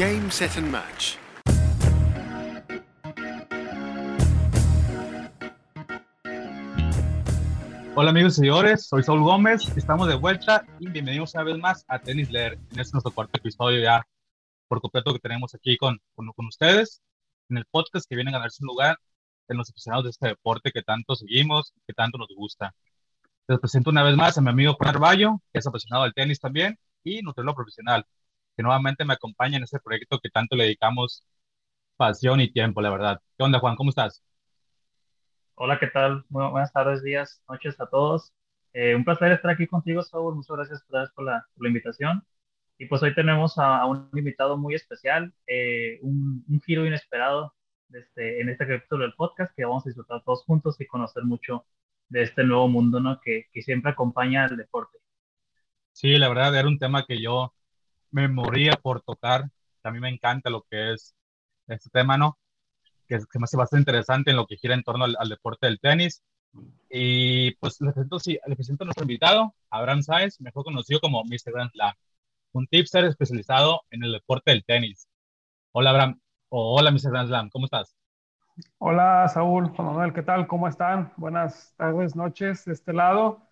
Game, set and match. Hola amigos y señores, soy Saúl Gómez, estamos de vuelta y bienvenidos una vez más a Tennis Leer. En este es nuestro cuarto episodio ya por completo que tenemos aquí con, con, con ustedes, en el podcast que viene a ganarse un lugar en los aficionados de este deporte que tanto seguimos, que tanto nos gusta. Les presento una vez más a mi amigo Juan Arballo, que es apasionado del tenis también y nutriólogo profesional, que nuevamente me acompaña en este proyecto que tanto le dedicamos pasión y tiempo, la verdad. ¿Qué onda, Juan? ¿Cómo estás? Hola, ¿qué tal? Bueno, buenas tardes, días, noches a todos. Eh, un placer estar aquí contigo, Saúl. Muchas gracias por la, por la invitación. Y pues hoy tenemos a, a un invitado muy especial, eh, un, un, giro inesperado este, en este capítulo del podcast que vamos a disfrutar todos juntos y conocer mucho de este nuevo mundo ¿no? que, que siempre acompaña al deporte. Sí, la verdad era un tema que yo me moría por tocar. A mí me encanta lo que es este tema, ¿no? Que, que me hace bastante interesante en lo que gira en torno al, al deporte del tenis. Y pues le presento, sí, le presento a nuestro invitado, Abraham Sáez, mejor conocido como Mr. Grand Slam, un tipster especializado en el deporte del tenis. Hola, Abraham. Oh, hola, Mr. Grand Slam, ¿cómo estás? Hola, Saúl, Juan Manuel, ¿qué tal? ¿Cómo están? Buenas tardes, noches de este lado.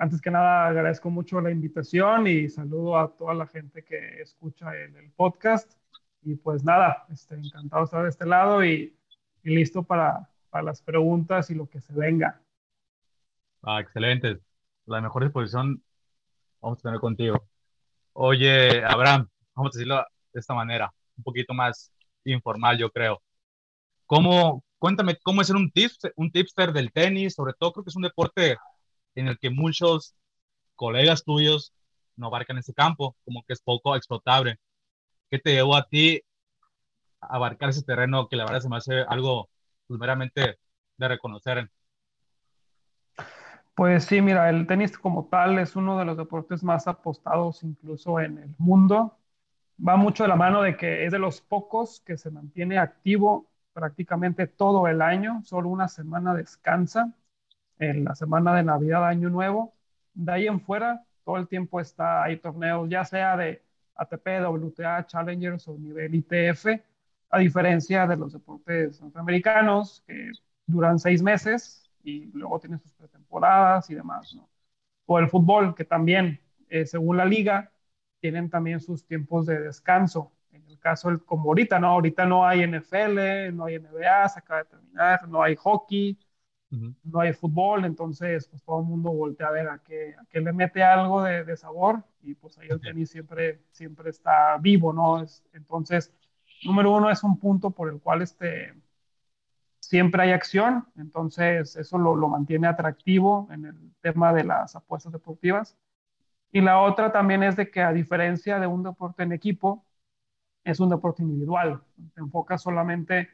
Antes que nada, agradezco mucho la invitación y saludo a toda la gente que escucha el, el podcast. Y pues nada, este, encantado de estar de este lado y, y listo para, para, las preguntas y lo que se venga. Ah, excelente. La mejor disposición vamos a tener contigo. Oye, Abraham, vamos a decirlo de esta manera, un poquito más informal, yo creo. ¿Cómo, cuéntame, cómo es ser un tipster, un tipster del tenis? Sobre todo creo que es un deporte en el que muchos colegas tuyos no abarcan ese campo, como que es poco explotable. ¿Qué te llevó a ti a abarcar ese terreno que la verdad se me hace algo pues, meramente de reconocer? Pues sí, mira, el tenis como tal es uno de los deportes más apostados incluso en el mundo. Va mucho de la mano de que es de los pocos que se mantiene activo prácticamente todo el año, solo una semana descansa, en la semana de Navidad, Año Nuevo. De ahí en fuera, todo el tiempo está, hay torneos, ya sea de ATP, WTA, Challengers o nivel ITF, a diferencia de los deportes norteamericanos que duran seis meses y luego tienen sus pretemporadas y demás, ¿no? O el fútbol, que también, eh, según la liga, tienen también sus tiempos de descanso. En el caso, como ahorita, ¿no? Ahorita no hay NFL, no hay NBA, se acaba de terminar, no hay hockey, uh -huh. no hay fútbol, entonces pues todo el mundo voltea a ver a qué, a qué le mete algo de, de, sabor y pues ahí el tenis siempre, siempre está vivo, ¿no? Es, entonces, número uno es un punto por el cual este, siempre hay acción, entonces eso lo, lo, mantiene atractivo en el tema de las apuestas deportivas. Y la otra también es de que a diferencia de un deporte en equipo, es un deporte individual, te enfocas solamente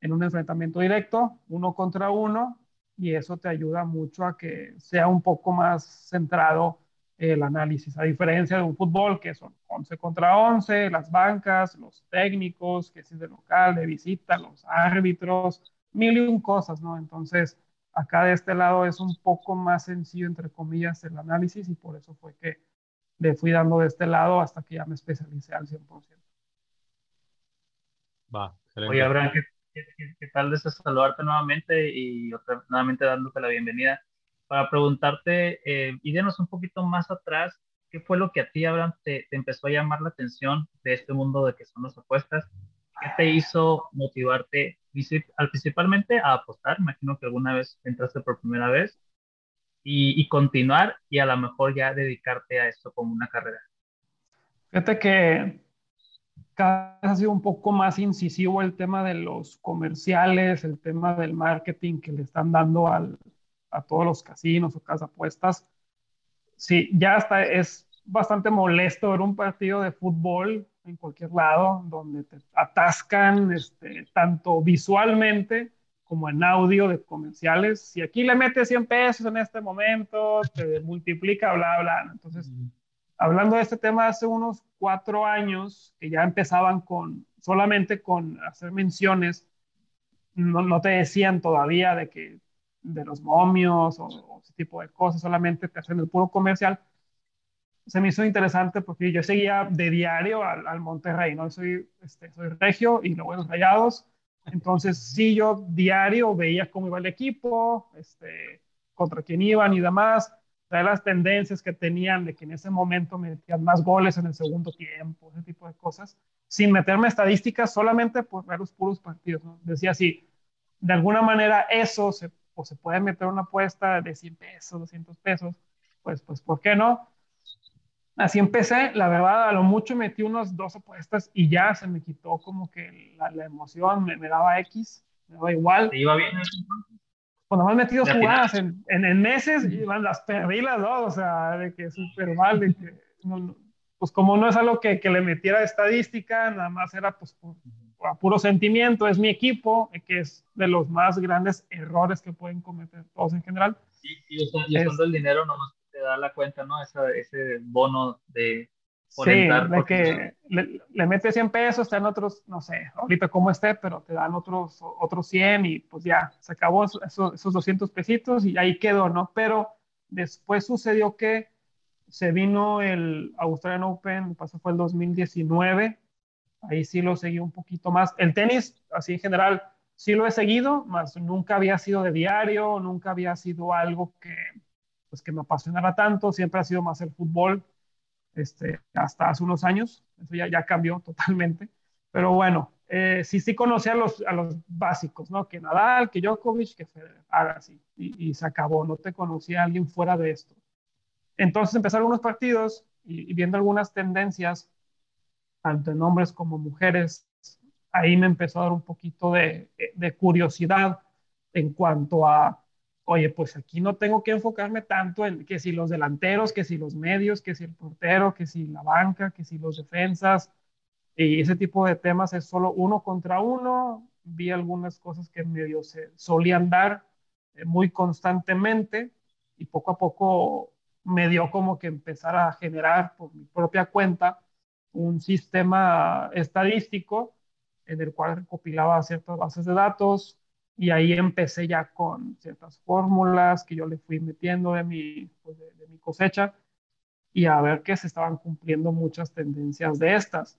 en un enfrentamiento directo, uno contra uno, y eso te ayuda mucho a que sea un poco más centrado el análisis, a diferencia de un fútbol que son 11 contra 11, las bancas, los técnicos, que si es de local, de visita, los árbitros, mil y un cosas, ¿no? Entonces, acá de este lado es un poco más sencillo, entre comillas, el análisis y por eso fue que le fui dando de este lado hasta que ya me especialicé al 100%. Va, excelente. Oye, Abraham, ¿qué, qué, tal deseo saludarte nuevamente y otra, nuevamente dándote la bienvenida para preguntarte eh, y denos un poquito más atrás, ¿qué fue lo que a ti, Abraham, te, te empezó a llamar la atención de este mundo de que son las apuestas? ¿Qué te hizo motivarte principalmente a apostar? Imagino que alguna vez entraste por primera vez y, y, continuar y a lo mejor ya dedicarte a esto como una carrera. Fíjate que cada vez ha sido un poco más incisivo el tema de los comerciales, el tema del marketing que le están dando al, a todos los casinos o casas apuestas. Sí, ya hasta es bastante molesto ver un partido de fútbol en cualquier lado donde te atascan este, tanto visualmente como en audio de comerciales. Si aquí le metes 100 pesos en este momento, te multiplica, bla, bla. Entonces. Hablando de este tema hace unos cuatro años, que ya empezaban con solamente con hacer menciones, no, no te decían todavía de que de los momios o, o, ese tipo de cosas, solamente te hacen el puro comercial. se me hizo interesante porque yo seguía de diario al, al Monterrey, ¿no? Soy, este, soy regio y luego los rayados. Entonces, sí, yo diario veía cómo iba el equipo, este, contra quién iban y demás, de las tendencias que tenían de que en ese momento metían más goles en el segundo tiempo, ese tipo de cosas, sin meterme estadísticas, solamente por ver los puros partidos. ¿no? Decía así, de alguna manera eso se, o se puede meter una apuesta de 100 pesos, 200 pesos, pues, pues, ¿por qué no? Así empecé, la verdad, a lo mucho metí unas dos apuestas y ya se me quitó como que la, la emoción, me, me, daba X, me daba igual. ¿Te iba bien? Cuando más metí dos jugadas en, en, en, meses, iban las perdí las dos, o sea, de que súper mal, de que no, no, pues como no es algo que, que, le metiera estadística, nada más era pues por, por puro sentimiento, es mi equipo, que es de los más grandes errores que pueden cometer todos en general. Sí, y usando, y usando el dinero nomás te da la cuenta, ¿no? Esa, ese bono de sí, de que le, le, metes 100 pesos, te dan otros, no sé, ahorita cómo esté, pero te dan otros, otros 100 y pues ya, se acabó eso, esos 200 pesitos y ahí quedó, ¿no? Pero después sucedió que se vino el Australian Open, pasó fue el 2019, ahí sí lo seguí un poquito más. El tenis, así en general, sí lo he seguido, más nunca había sido de diario, nunca había sido algo que, pues, que me apasionara tanto, siempre ha sido más el fútbol, este, hasta hace unos años, eso ya, cambió totalmente, pero bueno, eh, sí, sí conocí a los, los básicos, ¿no? Que Nadal, que Djokovic, que Federer, haga así, y, y, se acabó, no te conocía a alguien fuera de esto. Entonces empezaron unos partidos y, y viendo algunas tendencias, tanto en hombres como mujeres, ahí me empezó a dar un poquito de, de curiosidad en cuanto a oye, pues aquí no tengo que enfocarme tanto en que si los delanteros, que si los medios, que si el portero, que si la banca, que si los defensas, y ese tipo de temas es solo uno contra uno. Vi algunas cosas que medio se solían dar eh, muy constantemente y poco a poco me dio como que empezar a generar por mi propia cuenta un sistema estadístico en el cual recopilaba ciertas bases de datos, y ahí empecé ya con ciertas fórmulas que yo le fui metiendo de mi, pues de, de, mi cosecha y a ver que se estaban cumpliendo muchas tendencias de estas.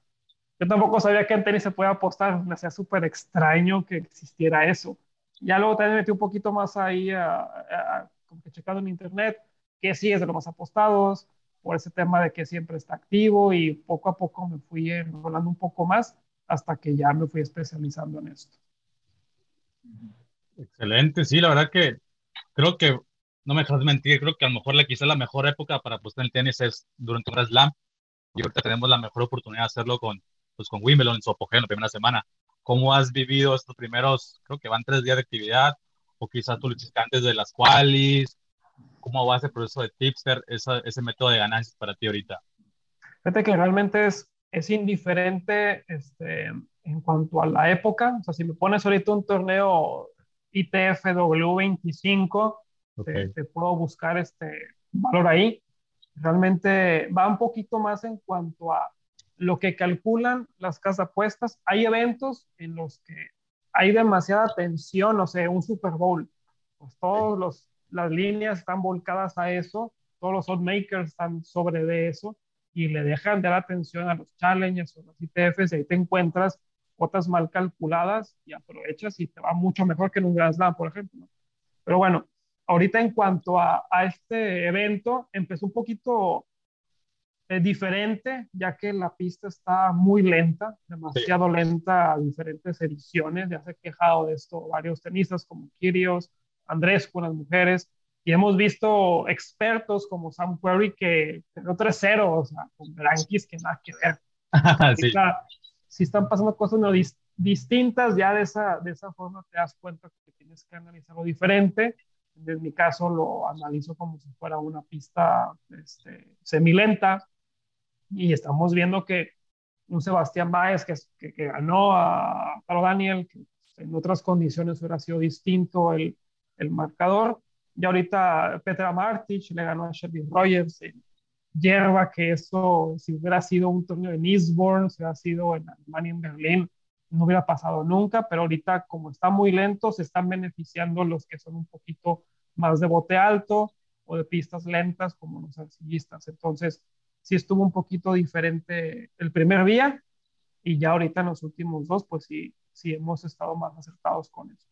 Yo tampoco sabía que en tenis se puede apostar, me hacía súper extraño que existiera eso. Ya luego también metí un poquito más ahí, a, a, a, como que checando en internet, que sí es de los más apostados, por ese tema de que siempre está activo y poco a poco me fui enrolando un poco más hasta que ya me fui especializando en esto. Excelente, sí, la verdad que creo que, no me dejas mentir, creo que a lo mejor la, quizá la mejor época para apostar en el tenis es durante un slam. Y ahorita tenemos la mejor oportunidad de hacerlo con, pues, con Wimbledon en su apogeo en la primera semana. ¿Cómo has vivido estos primeros, creo que van tres días de actividad? O quizás tú lo hiciste antes de las qualis. ¿Cómo va ese proceso de tipster, ese método de ganancias para ti ahorita? Fíjate que realmente es, es indiferente este, en cuanto a la época. O sea, si me pones ahorita un torneo ITF W25, okay. te, te, puedo buscar este valor ahí. Realmente va un poquito más en cuanto a lo que calculan las casas apuestas. Hay eventos en los que hay demasiada tensión, o sea, un Super Bowl. Pues todos los las líneas están volcadas a eso, todos los oddmakers están sobre de eso y le dejan de dar atención a los challenges o los ITFs y ahí te encuentras cuotas mal calculadas y aprovechas y te va mucho mejor que en un Grand Slam, por ejemplo. Pero bueno, ahorita en cuanto a, a este evento, empezó un poquito eh, diferente, ya que la pista está muy lenta, demasiado sí. lenta a diferentes ediciones. Ya se han quejado de esto varios tenistas como Kirios, Andrés con las mujeres, y hemos visto expertos como Sam Querrey que quedó 3-0, o sea, con Blanquis que nada que ver. sí. Si están pasando cosas no dis distintas, ya de esa, de esa forma te das cuenta que tienes que analizarlo diferente. En mi caso lo analizo como si fuera una pista este, semilenta y estamos viendo que un Sebastián Báez que, ganó a Paro Daniel, que en otras condiciones hubiera sido distinto el, el marcador. Y ahorita Petra Martic le ganó a Shelby Rogers hierba, que eso, si hubiera sido un torneo en Eastbourne, si hubiera sido en Alemania, en Berlín, no hubiera pasado nunca, pero ahorita como está muy lento, se están beneficiando los que son un poquito más de bote alto o de pistas lentas como los arcillistas. Entonces, sí estuvo un poquito diferente el primer día y ya ahorita en los últimos dos, pues sí, sí hemos estado más acertados con eso.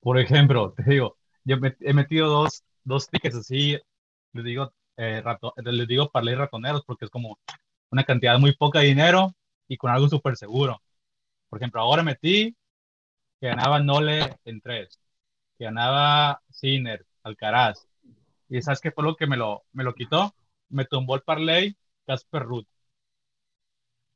Por ejemplo, te digo, yo he metido dos, dos tickets así, les digo, eh, rato, les digo para leer ratoneros porque es como una cantidad muy poca de dinero y con algo súper seguro. Por ejemplo, ahora metí que ganaba Nole en tres, que ganaba Sinner, Alcaraz. ¿Y sabes qué fue lo que me lo, me lo quitó? Me tumbó el parlay Casper Ruth.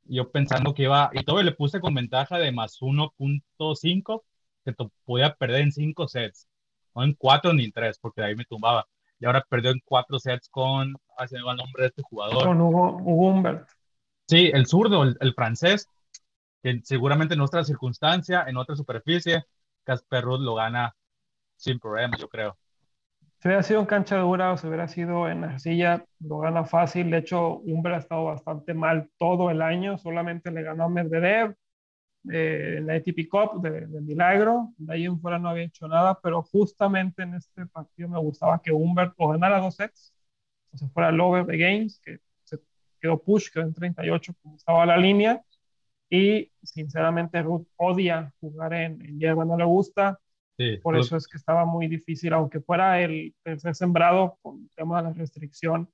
Yo pensando que iba, y todo le puse con ventaja de más 1.5, que podía perder en cinco sets, no en cuatro ni en tres, porque de ahí me tumbaba. Y ahora perdió en cuatro sets con, se me va el nombre de este jugador. Con Hugo, Hugo Humbert. Sí, el zurdo, el, francés, que seguramente en otra circunstancia, en otra superficie, Casper Ruth lo gana sin problema, yo creo. Si hubiera sido en cancha dura o si hubiera sido en arcilla, lo gana fácil. De hecho, Humbert ha estado bastante mal todo el año. Solamente le ganó a Medvedev eh, la ATP Cup de, milagro. De ahí en fuera no había hecho nada, pero justamente en este partido me gustaba que Humbert o ganara dos sets, o se fuera el over de games, que quedó push, quedó en 38 como estaba la línea. Y sinceramente Ruth odia jugar en, en hierba, no le gusta. Por eso es que estaba muy difícil, aunque fuera el tercer sembrado con el tema de la restricción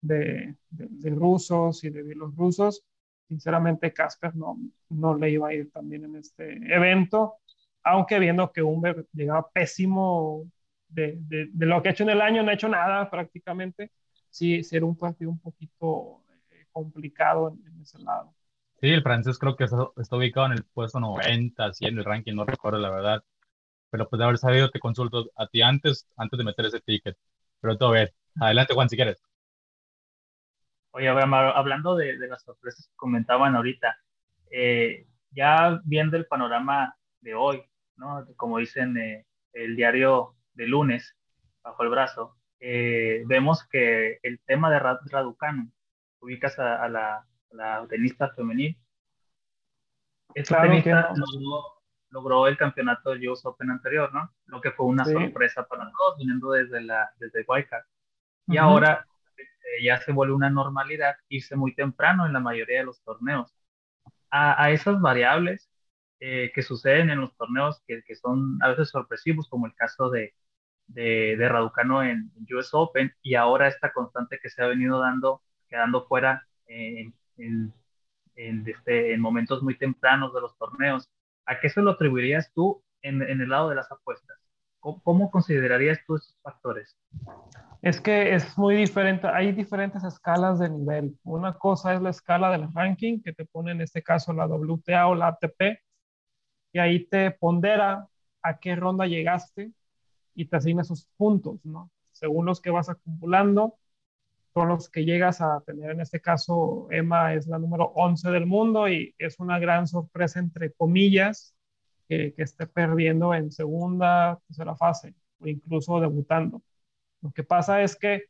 de, de, rusos y de los rusos. Sinceramente, Casper no, no le iba a ir también en este evento, aunque viendo que Humbert llegaba pésimo de, de, lo que ha hecho en el año, no ha hecho nada prácticamente. Sí, sí era un partido un poquito complicado en, ese lado. Sí, el francés creo que está, ubicado en el puesto 90, 100 en el ranking, no recuerdo la verdad. Pero pues de haber sabido, te consulto a ti antes, antes de meter ese ticket. Pero todo bien. Adelante, Juan, si quieres. Oye, hablando de, las sorpresas que comentaban ahorita, eh, ya viendo el panorama de hoy, ¿no? Como dicen eh, el diario de lunes, bajo el brazo, eh, vemos que el tema de Raducanu ubicas a, la, tenista femenil. Esta tenista logró, el campeonato de US Open anterior, ¿no? Lo que fue una sorpresa para todos, viniendo desde, la, desde Wildcard. Y ahora este, ya se vuelve una normalidad irse muy temprano en la mayoría de los torneos. A, esas variables eh, que suceden en los torneos que, que, son a veces sorpresivos, como el caso de, de, de Raducano en, en, US Open, y ahora esta constante que se ha venido dando quedando fuera en, en, este, en, momentos muy tempranos de los torneos. ¿A qué se lo atribuirías tú en, el lado de las apuestas? ¿Cómo, considerarías tú esos factores? Es que es muy diferente, hay diferentes escalas de nivel. Una cosa es la escala del ranking, que te pone en este caso la WTA o la ATP, y ahí te pondera a qué ronda llegaste y te asigna esos puntos, ¿no? Según los que vas acumulando, son los que llegas a tener. En este caso, Emma es la número 11 del mundo y es una gran sorpresa, entre comillas, que, que esté perdiendo en segunda, tercera fase o incluso debutando. Lo que pasa es que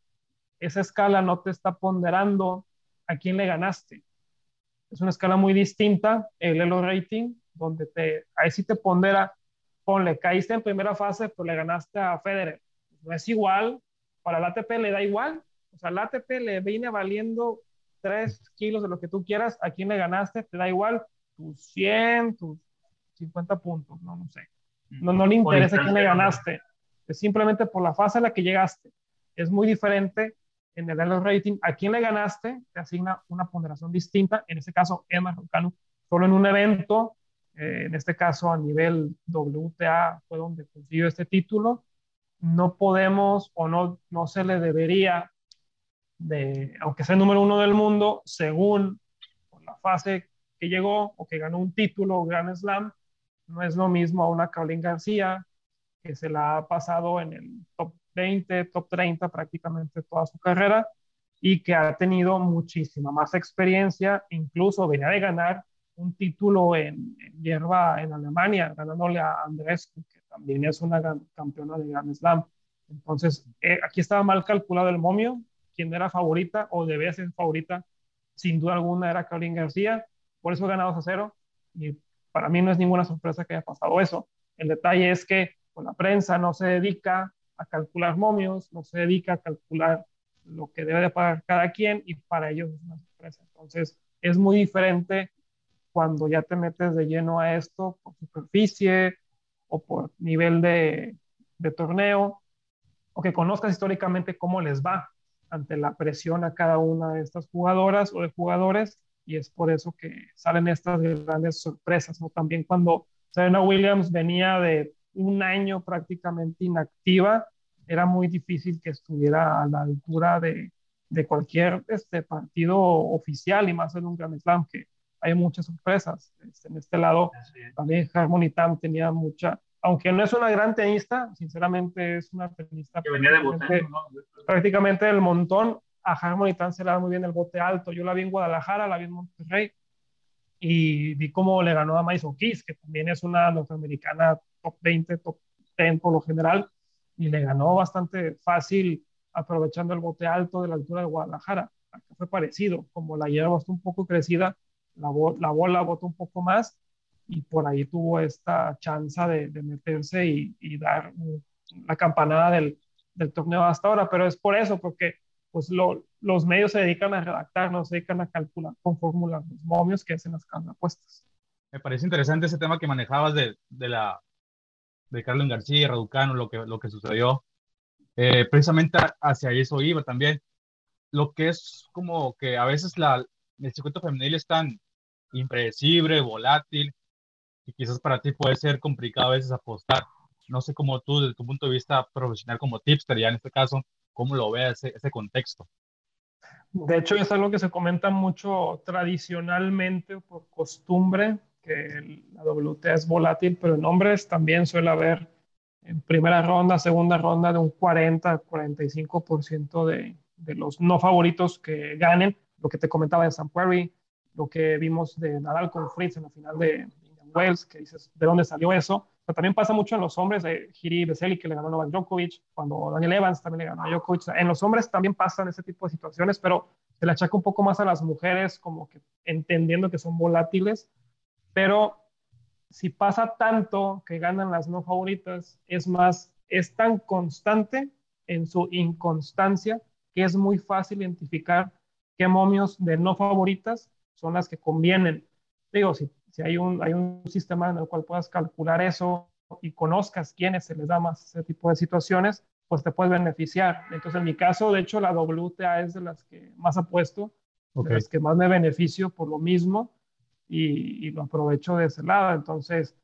esa escala no te está ponderando a quién le ganaste. Es una escala muy distinta, el Elo Rating, donde te, ahí sí te pondera, ponle, caíste en primera fase, pues le ganaste a Federer. No es igual, para la ATP le da igual, o sea, el ATP le viene valiendo 3 kilos de lo que tú quieras. ¿A quién le ganaste? Te da igual tus 100, tus 50 puntos, no, no sé. No, no le interesa quién le ganaste. Simplemente por la fase a la que llegaste. Es muy diferente en el Elo rating. A quién le ganaste te asigna una ponderación distinta. En este caso, Emma Rucanu, solo en un evento, eh, en este caso a nivel WTA fue donde consiguió este título. No podemos o no, no se le debería de, aunque sea el número uno del mundo, según la fase que llegó o que ganó un título Grand Slam, no es lo mismo a una Caroline García, que se la ha pasado en el top 20, top 30 prácticamente toda su carrera y que ha tenido muchísima más experiencia, incluso venía de ganar un título en, hierba en Alemania, ganándole a Andrés, que también es una campeona de Grand Slam. Entonces, eh, aquí estaba mal calculado el momio, quien era favorita o debía ser favorita, sin duda alguna era Caroline García, por eso ganado 2 a 0 y para mí no es ninguna sorpresa que haya pasado eso. El detalle es que la prensa no se dedica a calcular momios, no se dedica a calcular lo que debe de pagar cada quien y para ellos es una sorpresa. Entonces, es muy diferente cuando ya te metes de lleno a esto por superficie o por nivel de, de torneo, o que conozcas históricamente cómo les va ante la presión a cada una de estas jugadoras o de jugadores, y es por eso que salen estas grandes sorpresas, ¿no? También cuando Serena Williams venía de un año prácticamente inactiva, era muy difícil que estuviera a la altura de, de cualquier este, partido oficial y más en un Grand Slam, que hay muchas sorpresas. Este, en este lado, también Harmony Tam tenía mucha, aunque no es una gran tenista, sinceramente es una tenista que venía de prácticamente del montón. A Harmony se le da muy bien el bote alto. Yo la vi en Guadalajara, la vi en Monterrey y vi cómo le ganó a Maison Keys, que también es una norteamericana top 20, top 10 por lo general, y le ganó bastante fácil aprovechando el bote alto de la altura de Guadalajara. Acá fue parecido, como la hierba está un poco crecida, la, la bola botó un poco más y por ahí tuvo esta chance de, de meterse y, y dar la campanada del, del, torneo hasta ahora, pero es por eso, porque pues lo, los medios se dedican a redactar, no se dedican a calcular con fórmulas los momios que hacen las apuestas. Me parece interesante ese tema que manejabas de, de la de Carlos García, Raducano, lo que, lo que sucedió. Eh, precisamente hacia eso iba también. Lo que es como que a veces la, el circuito femenil es tan impredecible, volátil, y quizás para ti puede ser complicado a veces apostar. No sé cómo tú, desde tu punto de vista profesional como tipster, ya en este caso, cómo lo veas ese, ese contexto. De hecho, es algo que se comenta mucho tradicionalmente por costumbre, que la WTA es volátil, pero en hombres también suele haber en primera ronda, segunda ronda de un 40-45% de, de los no favoritos que ganen. Lo que te comentaba de Sam Querrey, lo que vimos de Nadal con Fritz en la final de, Wells, que dices, ¿de dónde salió eso? Pero también pasa mucho en los hombres, de Giri Veseli, que le ganó a Novak Djokovic, cuando Daniel Evans también le ganó a Djokovic. En los hombres también pasan ese tipo de situaciones, pero se le achaca un poco más a las mujeres, como que entendiendo que son volátiles. Pero si pasa tanto que ganan las no favoritas, es más, es tan constante en su inconstancia que es muy fácil identificar qué momios de no favoritas son las que convienen. Digo, si si hay un, hay un sistema en el cual puedas calcular eso y conozcas quiénes se les da más ese tipo de situaciones, pues te puedes beneficiar. Entonces, en mi caso, de hecho, la WTA es de las que más apuesto, de las que más me beneficio por lo mismo y, y, lo aprovecho de ese lado. Entonces,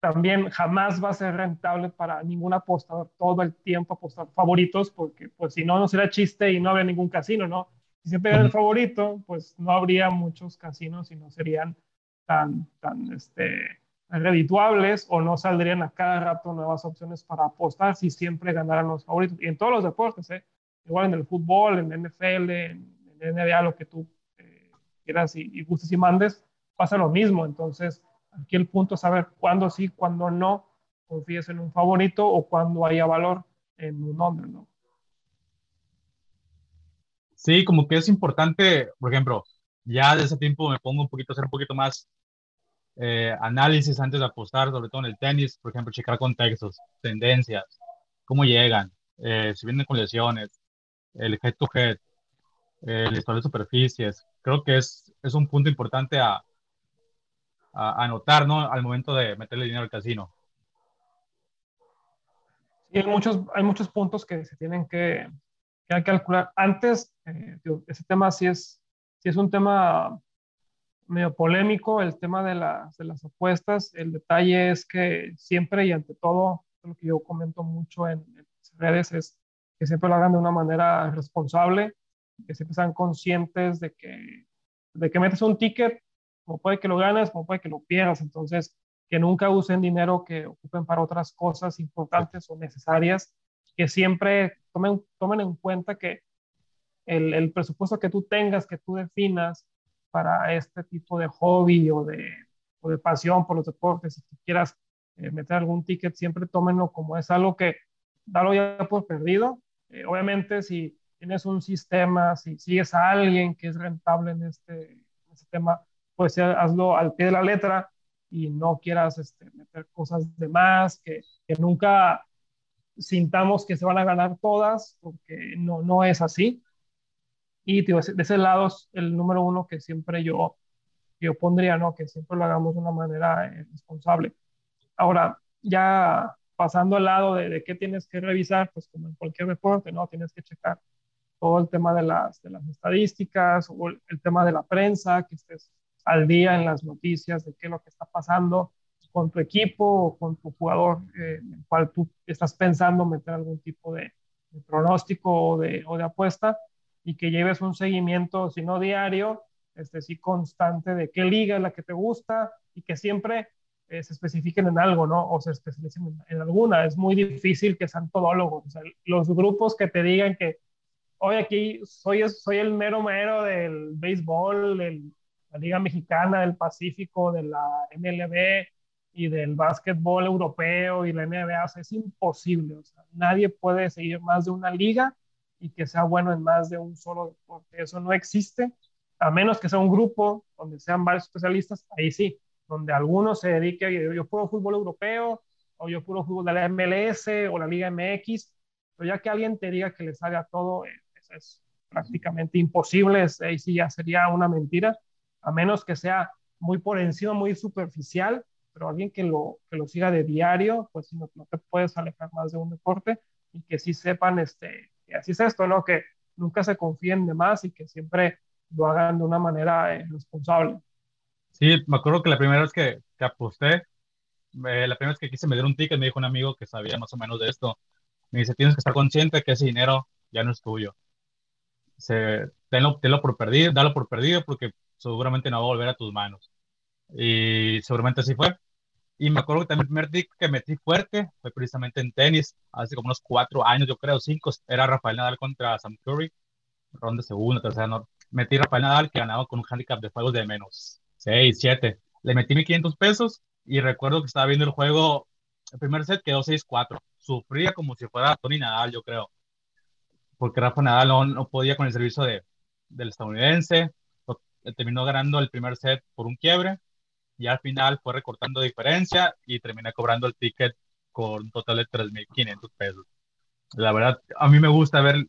también jamás va a ser rentable para ningún apostador todo el tiempo apostar favoritos, porque pues si no, no sería chiste y no habría ningún casino, ¿no? Si siempre era el favorito, pues no habría muchos casinos y no serían tan, tan este, redituables o no saldrían a cada rato nuevas opciones para apostar si siempre ganaran los favoritos. Y en todos los deportes, ¿eh? igual en el fútbol, en NFL, en, en NBA, lo que tú eh, quieras y, y, gustes y mandes, pasa lo mismo. Entonces, aquí el punto es saber cuándo sí, cuándo no confíes en un favorito o cuándo haya valor en un hombre, ¿no? Sí, como que es importante, por ejemplo, ya de ese tiempo me pongo un poquito hacer un poquito más eh, análisis antes de apostar, sobre todo en el tenis, por ejemplo, checar contextos, tendencias, cómo llegan, eh, si vienen con lesiones, el head to head, el estado de superficies. Creo que es, es un punto importante a, a, anotar ¿no? al momento de meterle dinero al casino. Sí, hay muchos, hay muchos puntos que se tienen que, que calcular. Antes, eh, ese tema sí es, sí es un tema medio polémico el tema de las, de las apuestas. El detalle es que siempre y ante todo, lo que yo comento mucho en, en redes es que siempre lo hagan de una manera responsable, que siempre sean conscientes de que, de que metes un ticket, como puede que lo ganes, como puede que lo pierdas. Entonces, que nunca usen dinero que ocupen para otras cosas importantes o necesarias, que siempre tomen, tomen en cuenta que el, el presupuesto que tú tengas, que tú definas, para este tipo de hobby o de, o de pasión por los deportes, si quieras eh, meter algún ticket, siempre tómenlo como es algo que dalo ya por perdido. Eh, obviamente, si tienes un sistema, si sigues a alguien que es rentable en este, en este tema, pues hazlo al pie de la letra y no quieras este, meter cosas de más, que, que nunca sintamos que se van a ganar todas, porque no, no es así. Y de ese lado es el número uno que siempre yo, yo pondría, ¿no? Que siempre lo hagamos de una manera eh, responsable. Ahora, ya pasando al lado de, de, qué tienes que revisar, pues como en cualquier deporte, ¿no? Tienes que checar todo el tema de las, de las estadísticas o el, tema de la prensa, que estés al día en las noticias de qué es lo que está pasando con tu equipo o con tu jugador eh, en el cual tú estás pensando meter algún tipo de, pronóstico o de, o de, apuesta y que lleves un seguimiento, si no diario, este, sí constante de qué liga es la que te gusta y que siempre eh, se especifiquen en algo, ¿no? O se especialicen en, alguna. Es muy difícil que sean todólogos. O sea, los grupos que te digan que, hoy aquí soy, soy el mero mero del béisbol, de la Liga Mexicana, del Pacífico, de la MLB, y del básquetbol europeo y la NBA, o sea, es imposible, o sea, nadie puede seguir más de una liga y que sea bueno en más de un solo deporte, eso no existe, a menos que sea un grupo donde sean varios especialistas, ahí sí, donde alguno se dedique, yo, yo puro fútbol europeo, o yo puro fútbol de la MLS o la Liga MX, pero ya que alguien te diga que les haga todo, eso es prácticamente imposible, es, ahí sí ya sería una mentira, a menos que sea muy por encima, muy superficial, pero alguien que lo, que lo siga de diario, pues no, no te puedes alejar más de un deporte y que sí sepan, este, que así es esto, ¿no? Que nunca se confíen de más y que siempre lo hagan de una manera eh, responsable. Sí, me acuerdo que la primera vez que, que aposté, eh, la primera vez que quise meter un ticket, me dijo un amigo que sabía más o menos de esto. Me dice, tienes que estar consciente que ese dinero ya no es tuyo. Se, tenlo, tenlo por perdido, dalo por perdido porque seguramente no va a volver a tus manos. Y seguramente así fue. Y me acuerdo que también el primer tick que metí fuerte fue precisamente en tenis, hace como unos cuatro años, yo creo, cinco, era Rafael Nadal contra Sam Curry, ronda segunda, tercera, no. metí Rafael Nadal que ganaba con un handicap de juegos de menos seis, siete. Le metí 1500 pesos y recuerdo que estaba viendo el juego, el primer set quedó 6-4. Sufría como si fuera Tony Nadal, yo creo. Porque Rafa Nadal no, no podía con el servicio de, del estadounidense. Terminó ganando el primer set por un quiebre y al final fue recortando diferencia y terminé cobrando el ticket con un total de 3.500 pesos. La verdad, a mí me gusta ver,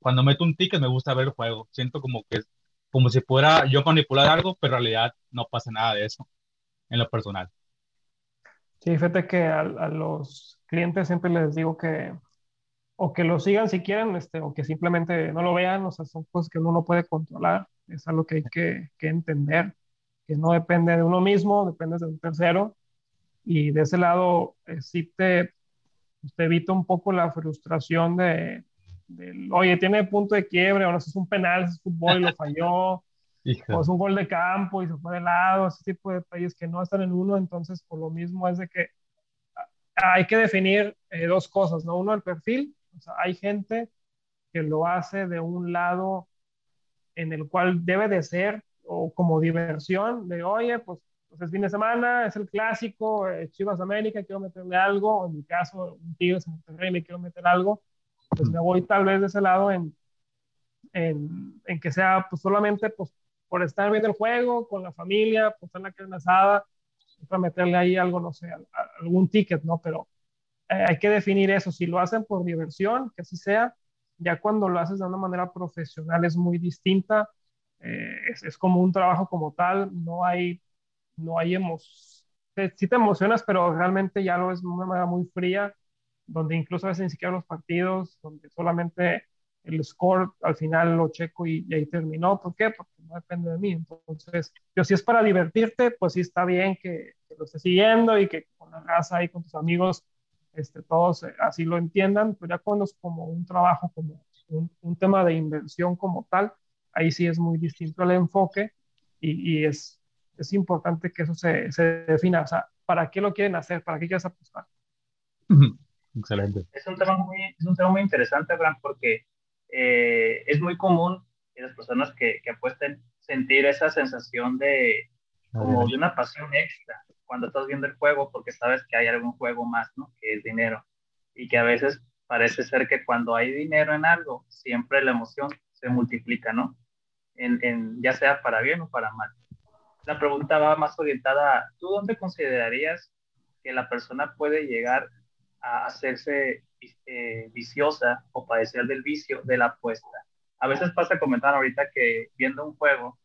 cuando meto un ticket me gusta ver el juego. Siento como que como si fuera yo manipular algo, pero en realidad no pasa nada de eso en lo personal. Sí, fíjate que a, a los clientes siempre les digo que o que lo sigan si quieren, este, o que simplemente no lo vean, o sea, son cosas que uno no puede controlar, es algo que hay que, que entender que no depende de uno mismo, depende de un tercero. Y de ese lado, eh, sí te, te, evita un poco la frustración de, de, oye, tiene punto de quiebre, ahora es un penal, es fútbol y lo falló, o es un gol de campo y se fue de lado, ese tipo de detalles que no están en uno. Entonces, por lo mismo es de que hay que definir eh, dos cosas, ¿no? Uno, el perfil. O sea, hay gente que lo hace de un lado en el cual debe de ser o como diversión, de oye, pues, pues, es fin de semana, es el clásico, eh, Chivas América, quiero meterle algo, en mi caso, un Tigres Monterrey, me quiero meter algo, pues me voy tal vez de ese lado en, en, en, que sea pues solamente pues por estar viendo el juego, con la familia, pues en la carne asada, para meterle ahí algo, no sé, algún ticket, ¿no? Pero eh, hay que definir eso, si lo hacen por diversión, que así sea, ya cuando lo haces de una manera profesional es muy distinta, eh, es, como un trabajo como tal, no hay, no hay emociones, sí te emocionas, pero realmente ya lo es de una manera muy fría, donde incluso a veces ni siquiera los partidos, donde solamente el score al final lo checo y, y, ahí terminó. ¿Por qué? Porque no depende de mí. Entonces, yo si es para divertirte, pues sí está bien que, que lo estés siguiendo y que con la raza ahí con tus amigos, este, todos eh, así lo entiendan, pero ya cuando es como un trabajo, como un, un tema de inversión como tal, ahí sí es muy distinto el enfoque y, y es, es, importante que eso se, se, defina. O sea, ¿para qué lo quieren hacer? ¿Para qué quieres apostar? Excelente. Es un tema muy, es un tema muy interesante, Abraham, porque eh, es muy común que las personas que, que apuesten sentir esa sensación de como de una pasión extra cuando estás viendo el juego porque sabes que hay algún juego más, ¿no? Que es dinero. Y que a veces parece ser que cuando hay dinero en algo, siempre la emoción se multiplica, ¿no? en, en, ya sea para bien o para mal. La pregunta va más orientada a, ¿tú dónde considerarías que la persona puede llegar a hacerse eh, viciosa o padecer del vicio de la apuesta. A veces pasa, comentar ahorita, que viendo un juego,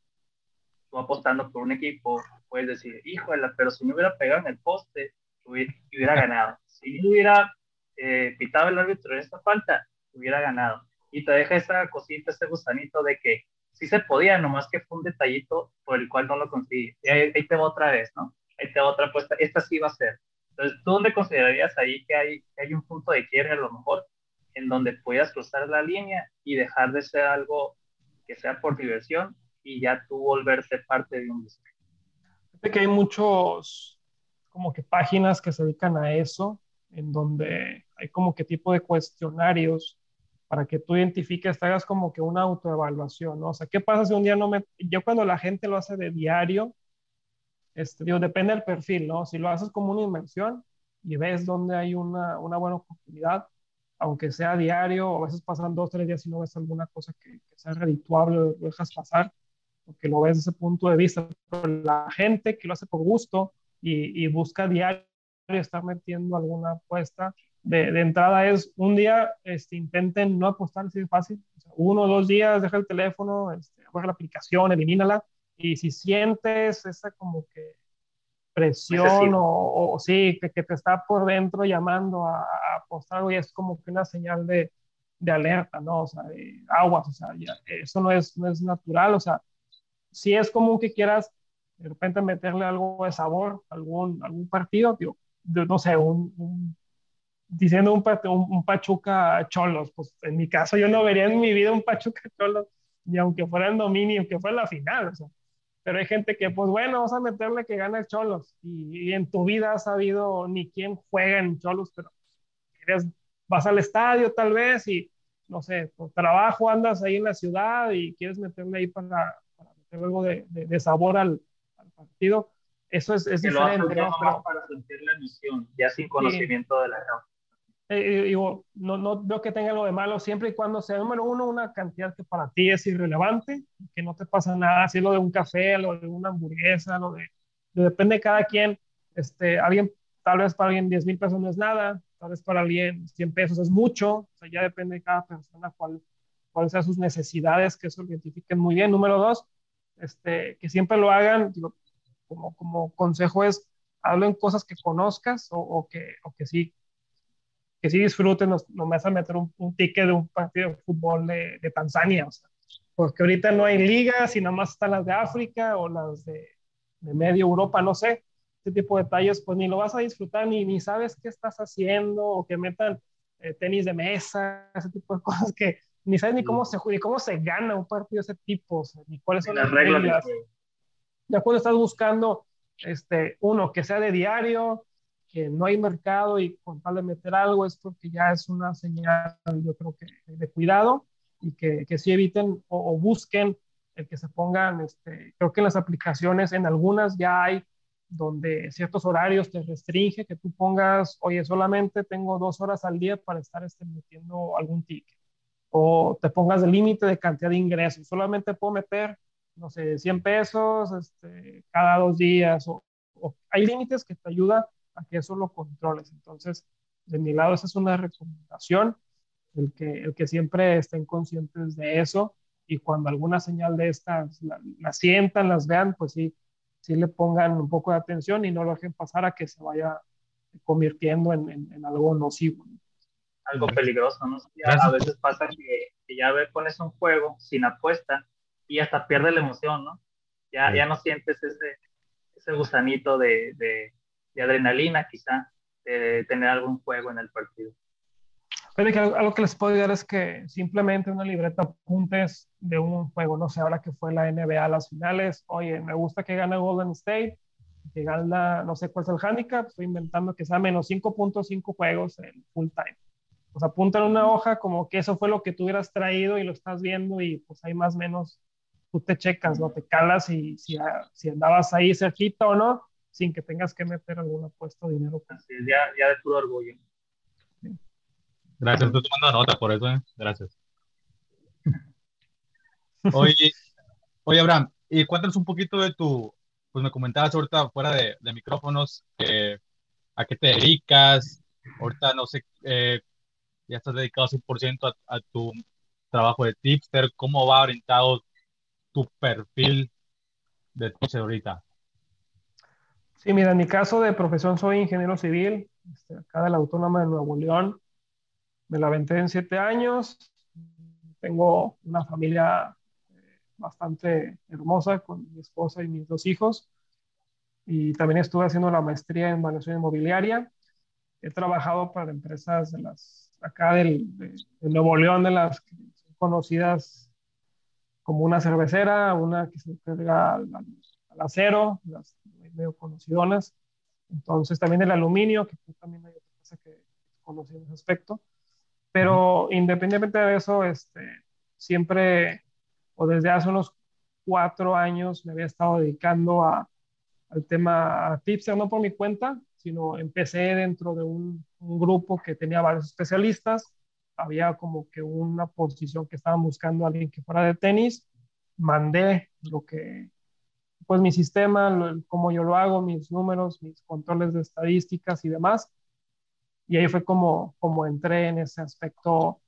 tú apostando por un equipo, puedes decir, híjole, pero si me hubiera pegado en el poste, hubiera, ganado. Si hubiera eh, pitado el árbitro en esta falta, hubiera ganado. Y te deja esa cosita, ese gusanito de que sí se podía, nomás que fue un detallito por el cual no lo conseguí. Y ahí, te va otra vez, ¿no? Ahí te va otra apuesta, esta sí va a ser. Entonces, ¿tú dónde considerarías ahí que hay, que hay un punto de quiebre a lo mejor en donde puedas cruzar la línea y dejar de ser algo que sea por diversión y ya tú volverte parte de un discurso? que hay muchos como que páginas que se dedican a eso, en donde hay como que tipo de cuestionarios para que tú identifiques, te hagas como que una autoevaluación, ¿no? O sea, ¿qué pasa si un día no me... Yo cuando la gente lo hace de diario, este, digo, depende del perfil, ¿no? Si lo haces como una inversión y ves dónde hay una, una buena oportunidad, aunque sea diario, o a veces pasan dos, tres días y no ves alguna cosa que, sea redituable, lo dejas pasar, porque lo ves desde ese punto de vista. Pero la gente que lo hace por gusto y, y busca diario estar metiendo alguna apuesta, de, entrada es un día este, intenten no apostar así de fácil. uno o dos días, deja el teléfono, este, la aplicación, elimínala. Y si sientes esa como que presión o, o, sí, que, que, te está por dentro llamando a, apostar algo, y es como que una señal de, de alerta, ¿no? O sea, de aguas, o sea, eso no es, no es natural, o sea, si es común que quieras de repente meterle algo de sabor, algún, algún partido, digo, no sé, un diciendo un, un, Pachuca Cholos, pues en mi caso yo no vería en mi vida un Pachuca Cholos, ni aunque fuera el dominio, aunque fuera la final, o sea. Pero hay gente que, pues bueno, vamos a meterle que gana el Cholos. Y, en tu vida has sabido ni quién juega en Cholos, pero vas al estadio tal vez y, no sé, por trabajo andas ahí en la ciudad y quieres meterle ahí para, algo de, de, sabor al, al, partido. Eso es, es diferente. ¿no? Pero, para sentir la emisión, ya sin conocimiento de la causa eh, digo, no, no veo que tenga lo de malo siempre y cuando sea, número uno, una cantidad que para ti es irrelevante, que no te pasa nada, si es lo de un café, lo de una hamburguesa, lo de, depende de cada quien, este, alguien, tal vez para alguien 10 mil pesos no es nada, tal vez para alguien 100 pesos es mucho, o sea, ya depende de cada persona cuál, cuáles sean sus necesidades, que eso lo identifiquen muy bien. Número dos, este, que siempre lo hagan, digo, como, como consejo es, hablen cosas que conozcas o, o que, o que sí que sí disfruten, no, me vas a meter un, ticket de un partido de fútbol de, de Tanzania, o sea, porque ahorita no hay ligas y nada más están las de África o las de, de medio Europa, no sé, este tipo de detalles, pues ni lo vas a disfrutar, ni, ni sabes qué estás haciendo, o que metan eh, tenis de mesa, ese tipo de cosas que ni sabes ni cómo se ni cómo se gana un partido de ese tipo, ni cuáles son las, reglas. reglas. Ya cuando estás buscando este, uno que sea de diario, que no hay mercado y con tal de meter algo es porque ya es una señal, yo creo que de cuidado y que, que sí eviten o, busquen el que se pongan, este, creo que en las aplicaciones, en algunas ya hay donde ciertos horarios te restringe que tú pongas, oye, solamente tengo dos horas al día para estar este, metiendo algún ticket. O te pongas el límite de cantidad de ingresos. Solamente puedo meter, no sé, 100 pesos este, cada dos días. O, o hay límites que te ayudan a que eso lo controles. Entonces, de mi lado, esa es una recomendación, el que, el que siempre estén conscientes de eso y cuando alguna señal de estas la, sientan, las vean, pues sí, sí le pongan un poco de atención y no lo dejen pasar a que se vaya convirtiendo en, en, algo nocivo. Algo peligroso, ¿no? a veces pasa que, que ya pones un juego sin apuesta y hasta pierde la emoción, ¿no? Ya, ya no sientes ese, ese gusanito de, de, de adrenalina quizá de tener algún juego en el partido. Pero que algo que les puedo decir es que simplemente una libreta apuntes de un juego, no sé, ahora que fue la NBA las finales, oye, me gusta que gane Golden State, que gana, no sé cuál es el handicap, estoy inventando que sea menos 5.5 juegos en full time. Pues apunta en una hoja como que eso fue lo que tú hubieras traído y lo estás viendo y pues hay más o menos, tú te checas, ¿no? Te calas y si, si andabas ahí cerquita o no, sin que tengas que meter algún apuesto o dinero. Así es, ya, ya de puro orgullo. Gracias, estoy tomando nota por eso, ¿eh? Gracias. Oye, oye, Abraham, y cuéntanos un poquito de tu, pues me comentabas ahorita fuera de, de micrófonos, a qué te dedicas, ahorita no sé, eh, ya estás dedicado 100% a, a tu trabajo de tipster, ¿cómo va orientado tu perfil de tipster ahorita? Sí, mira, en mi caso de profesión soy ingeniero civil, este, acá de la Autónoma de Nuevo León. Me la aventé en siete años. Tengo una familia eh, bastante hermosa con mi esposa y mis dos hijos. Y también estuve haciendo la maestría en evaluación inmobiliaria. He trabajado para empresas de las, acá del, de, Nuevo León, de las que son conocidas como una cervecera, una que se encarga al, al acero, las medio conocidonas. Entonces también el aluminio, que también hay otra cosa que conocí en ese aspecto. Pero independientemente de eso, este, siempre, o desde hace unos cuatro años, me había estado dedicando a, al tema tipster, no por mi cuenta, sino empecé dentro de un, un, grupo que tenía varios especialistas. Había como que una posición que estaban buscando a alguien que fuera de tenis. Mandé lo que pues mi sistema, cómo yo lo hago, mis números, mis controles de estadísticas y demás. Y ahí fue como, como entré en ese aspecto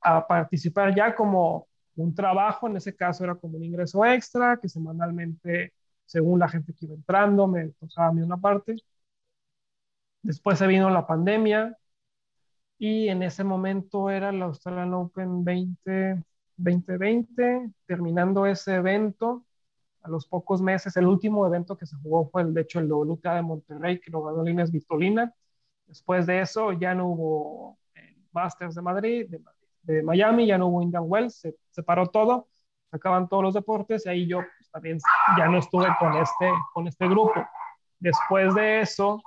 a participar ya como un trabajo, en ese caso era como un ingreso extra, que semanalmente, según la gente que iba entrando, me tocaba a mí una parte. Después se vino la pandemia y en ese momento era la Australian Open 20, 2020, terminando ese evento, a los pocos meses. El último evento que se jugó fue, el, de hecho, el WTA de Monterrey, que lo ganó Línea Vitolina. Después de eso ya no hubo eh, Masters de Madrid, de, Miami, ya no hubo Indian Wells, se separó todo, se acaban todos los deportes y ahí yo pues, también ya no estuve con este, con este grupo. Después de eso,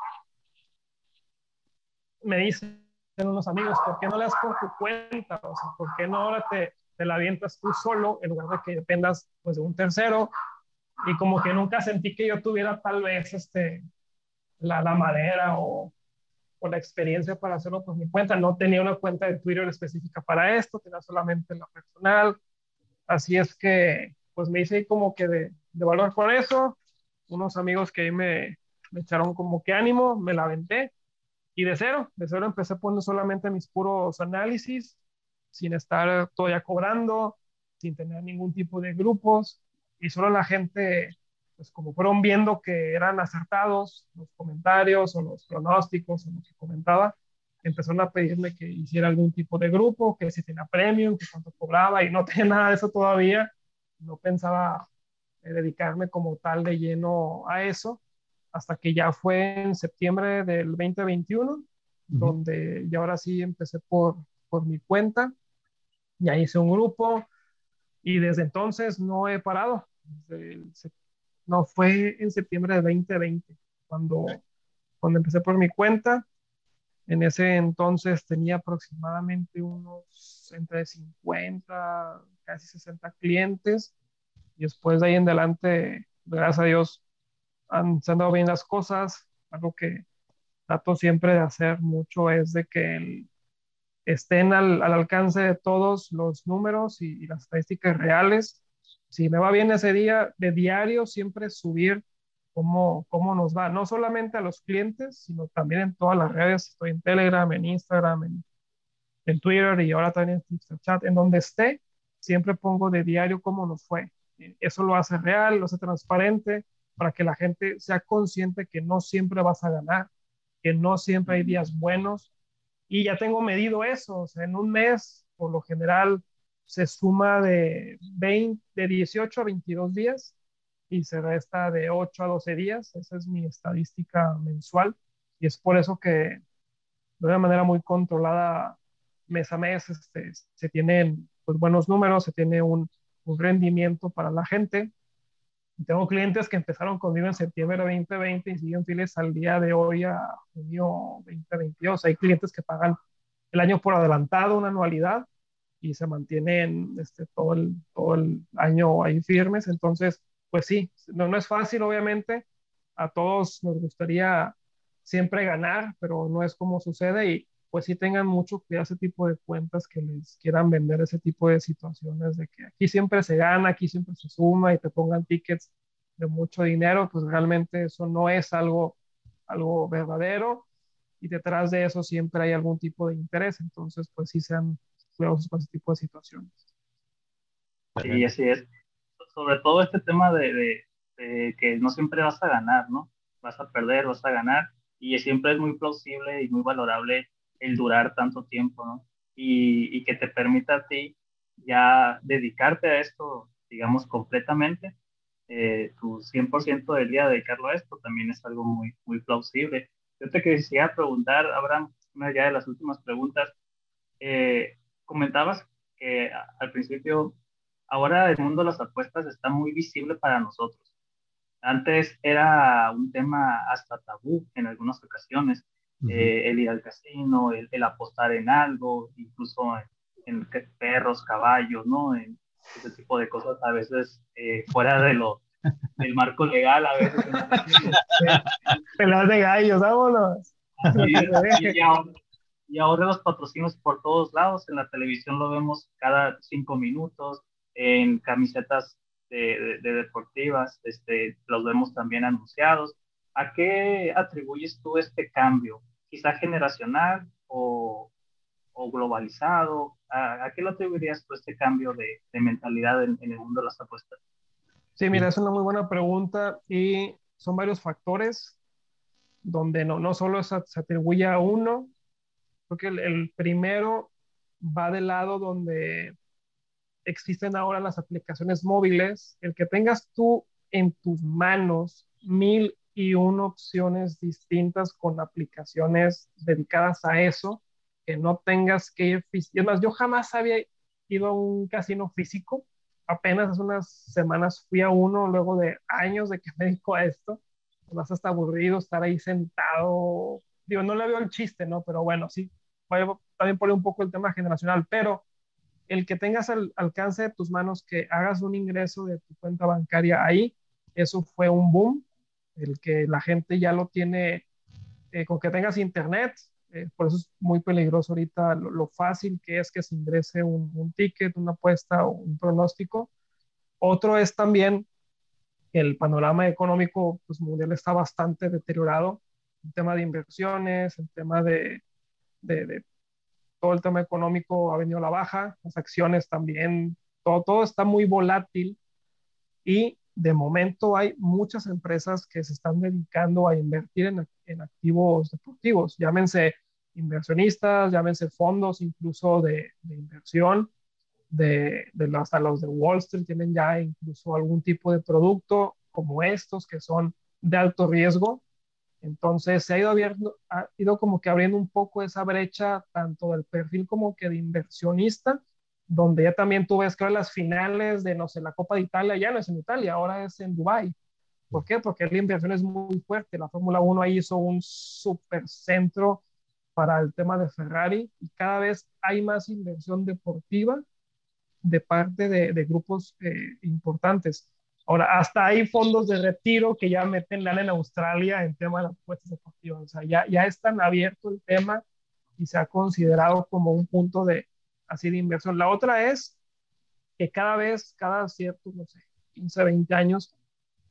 me dicen unos amigos, ¿por qué no le das por tu cuenta? O sea, ¿por qué no ahora te, te la avientas tú solo en lugar de que dependas pues, de un tercero y como que nunca sentí que yo tuviera tal vez este, la, la madera o, o, la experiencia para hacerlo por mi cuenta. No tenía una cuenta de Twitter específica para esto, tenía solamente la personal. Así es que pues me hice como que de, de valor por eso. Unos amigos que ahí me, me echaron como que ánimo, me la aventé. Y de cero, de cero empecé poniendo solamente mis puros análisis, sin estar todavía cobrando, sin tener ningún tipo de grupos y solo la gente, pues como fueron viendo que eran acertados los comentarios o los pronósticos o lo que comentaba, empezaron a pedirme que hiciera algún tipo de grupo, que si tenía premium, que cuánto cobraba y no tenía nada de eso todavía. No pensaba eh, dedicarme como tal de lleno a eso hasta que ya fue en septiembre del 2021, donde ya ahora sí empecé por, por mi cuenta, ya hice un grupo, y desde entonces no he parado. no, fue en septiembre de 2020 cuando, cuando empecé por mi cuenta. En ese entonces tenía aproximadamente unos entre 50, casi 60 clientes. Y después de ahí en adelante, gracias a Dios, han, se han dado bien las cosas. Algo que trato siempre de hacer mucho es de que el, estén al, alcance de todos los números y, las estadísticas reales. Si me va bien ese día, de diario siempre subir cómo, cómo nos va, no solamente a los clientes, sino también en todas las redes. Estoy en Telegram, en Instagram, en, en Twitter y ahora también en Chat, en donde esté, siempre pongo de diario cómo nos fue. Eso lo hace real, lo hace transparente, para que la gente sea consciente que no siempre vas a ganar, que no siempre hay días buenos, y ya tengo medido eso, o sea, en un mes, por lo general, se suma de, 20, de 18 a 22 días y se resta de 8 a 12 días. Esa es mi estadística mensual. Y es por eso que de una manera muy controlada, mes a mes, este, se tienen pues, buenos números, se tiene un, un rendimiento para la gente tengo clientes que empezaron conmigo en septiembre de 2020 y siguen fieles al día de hoy a junio 2022. Hay clientes que pagan el año por adelantado, una anualidad, y se mantienen este, todo, el, todo el año ahí firmes. Entonces, pues sí, no, no es fácil, obviamente. A todos nos gustaría siempre ganar, pero no es como sucede y pues sí tengan mucho cuidado ese tipo de cuentas que les quieran vender ese tipo de situaciones de que aquí siempre se gana, aquí siempre se suma y te pongan tickets de mucho dinero, pues realmente eso no es algo, algo verdadero. y detrás de eso siempre hay algún tipo de interés, entonces pues sí sean cuidadosos con ese tipo de situaciones. Sí, así es. Sobre todo este tema de, que no siempre vas a ganar, ¿no? Vas a perder, vas a ganar, y siempre es muy plausible y muy valorable el durar tanto tiempo, ¿no? Y, que te permita a ti ya dedicarte a esto, digamos, completamente, eh, tu 100% del día dedicarlo a esto también es algo muy, muy plausible. Yo te quería preguntar, Abraham, una ya de las últimas preguntas, eh, comentabas que al principio, ahora el mundo de las apuestas está muy visible para nosotros. Antes era un tema hasta tabú en algunas ocasiones, eh, el ir al casino, el, apostar en algo, incluso en, perros, caballos, ¿no? En ese tipo de cosas a veces eh, fuera de lo del marco legal, a veces. Pelas de gallos, vámonos. y, ahora, y ahora los patrocinios por todos lados, en la televisión lo vemos cada cinco minutos, en camisetas de, de, deportivas, este, los vemos también anunciados. ¿A qué atribuyes tú este cambio? ¿Quizá generacional o, o globalizado? ¿A, qué lo atribuirías tú este cambio de, de mentalidad en, en, el mundo de las apuestas? Sí, mira, es una muy buena pregunta y son varios factores donde no, no solo se, se atribuye a uno, porque el, el primero va del lado donde existen ahora las aplicaciones móviles, el que tengas tú en tus manos mil y una opciones distintas con aplicaciones dedicadas a eso, que no tengas que ir físico. Es más, yo jamás había ido a un casino físico, apenas hace unas semanas fui a uno luego de años de que me dedico a esto, vas hasta aburrido estar ahí sentado, digo, no le veo el chiste, ¿no? Pero bueno, sí, voy también poner un poco el tema generacional, pero el que tengas al alcance de tus manos, que hagas un ingreso de tu cuenta bancaria ahí, eso fue un boom, el que la gente ya lo tiene, eh, con que tengas internet, eh, por eso es muy peligroso ahorita lo, fácil que es que se ingrese un, ticket, una apuesta o un pronóstico. Otro es también que el panorama económico pues, mundial está bastante deteriorado, el tema de inversiones, el tema de, de, de todo el tema económico ha venido a la baja, las acciones también, todo, todo está muy volátil y de momento hay muchas empresas que se están dedicando a invertir en, en activos deportivos, llámense inversionistas, llámense fondos incluso de, de inversión, de, de, hasta los de Wall Street tienen ya incluso algún tipo de producto como estos que son de alto riesgo. Entonces se ha ido, abierto, ha ido como que abriendo un poco esa brecha tanto del perfil como que de inversionista, donde ya también tú ves que las finales de, no sé, la Copa de Italia ya no es en Italia, ahora es en Dubái. ¿Por qué? Porque la inversión es muy fuerte. La Fórmula 1 ahí hizo un super centro para el tema de Ferrari y cada vez hay más inversión deportiva de parte de, grupos eh, importantes. Ahora, hasta hay fondos de retiro que ya meten lana en Australia en tema de apuestas deportivas. O sea, ya, ya es tan abierto el tema y se ha considerado como un punto de así de inversión. La otra es que cada vez, cada cierto, no sé, 15, 20 años,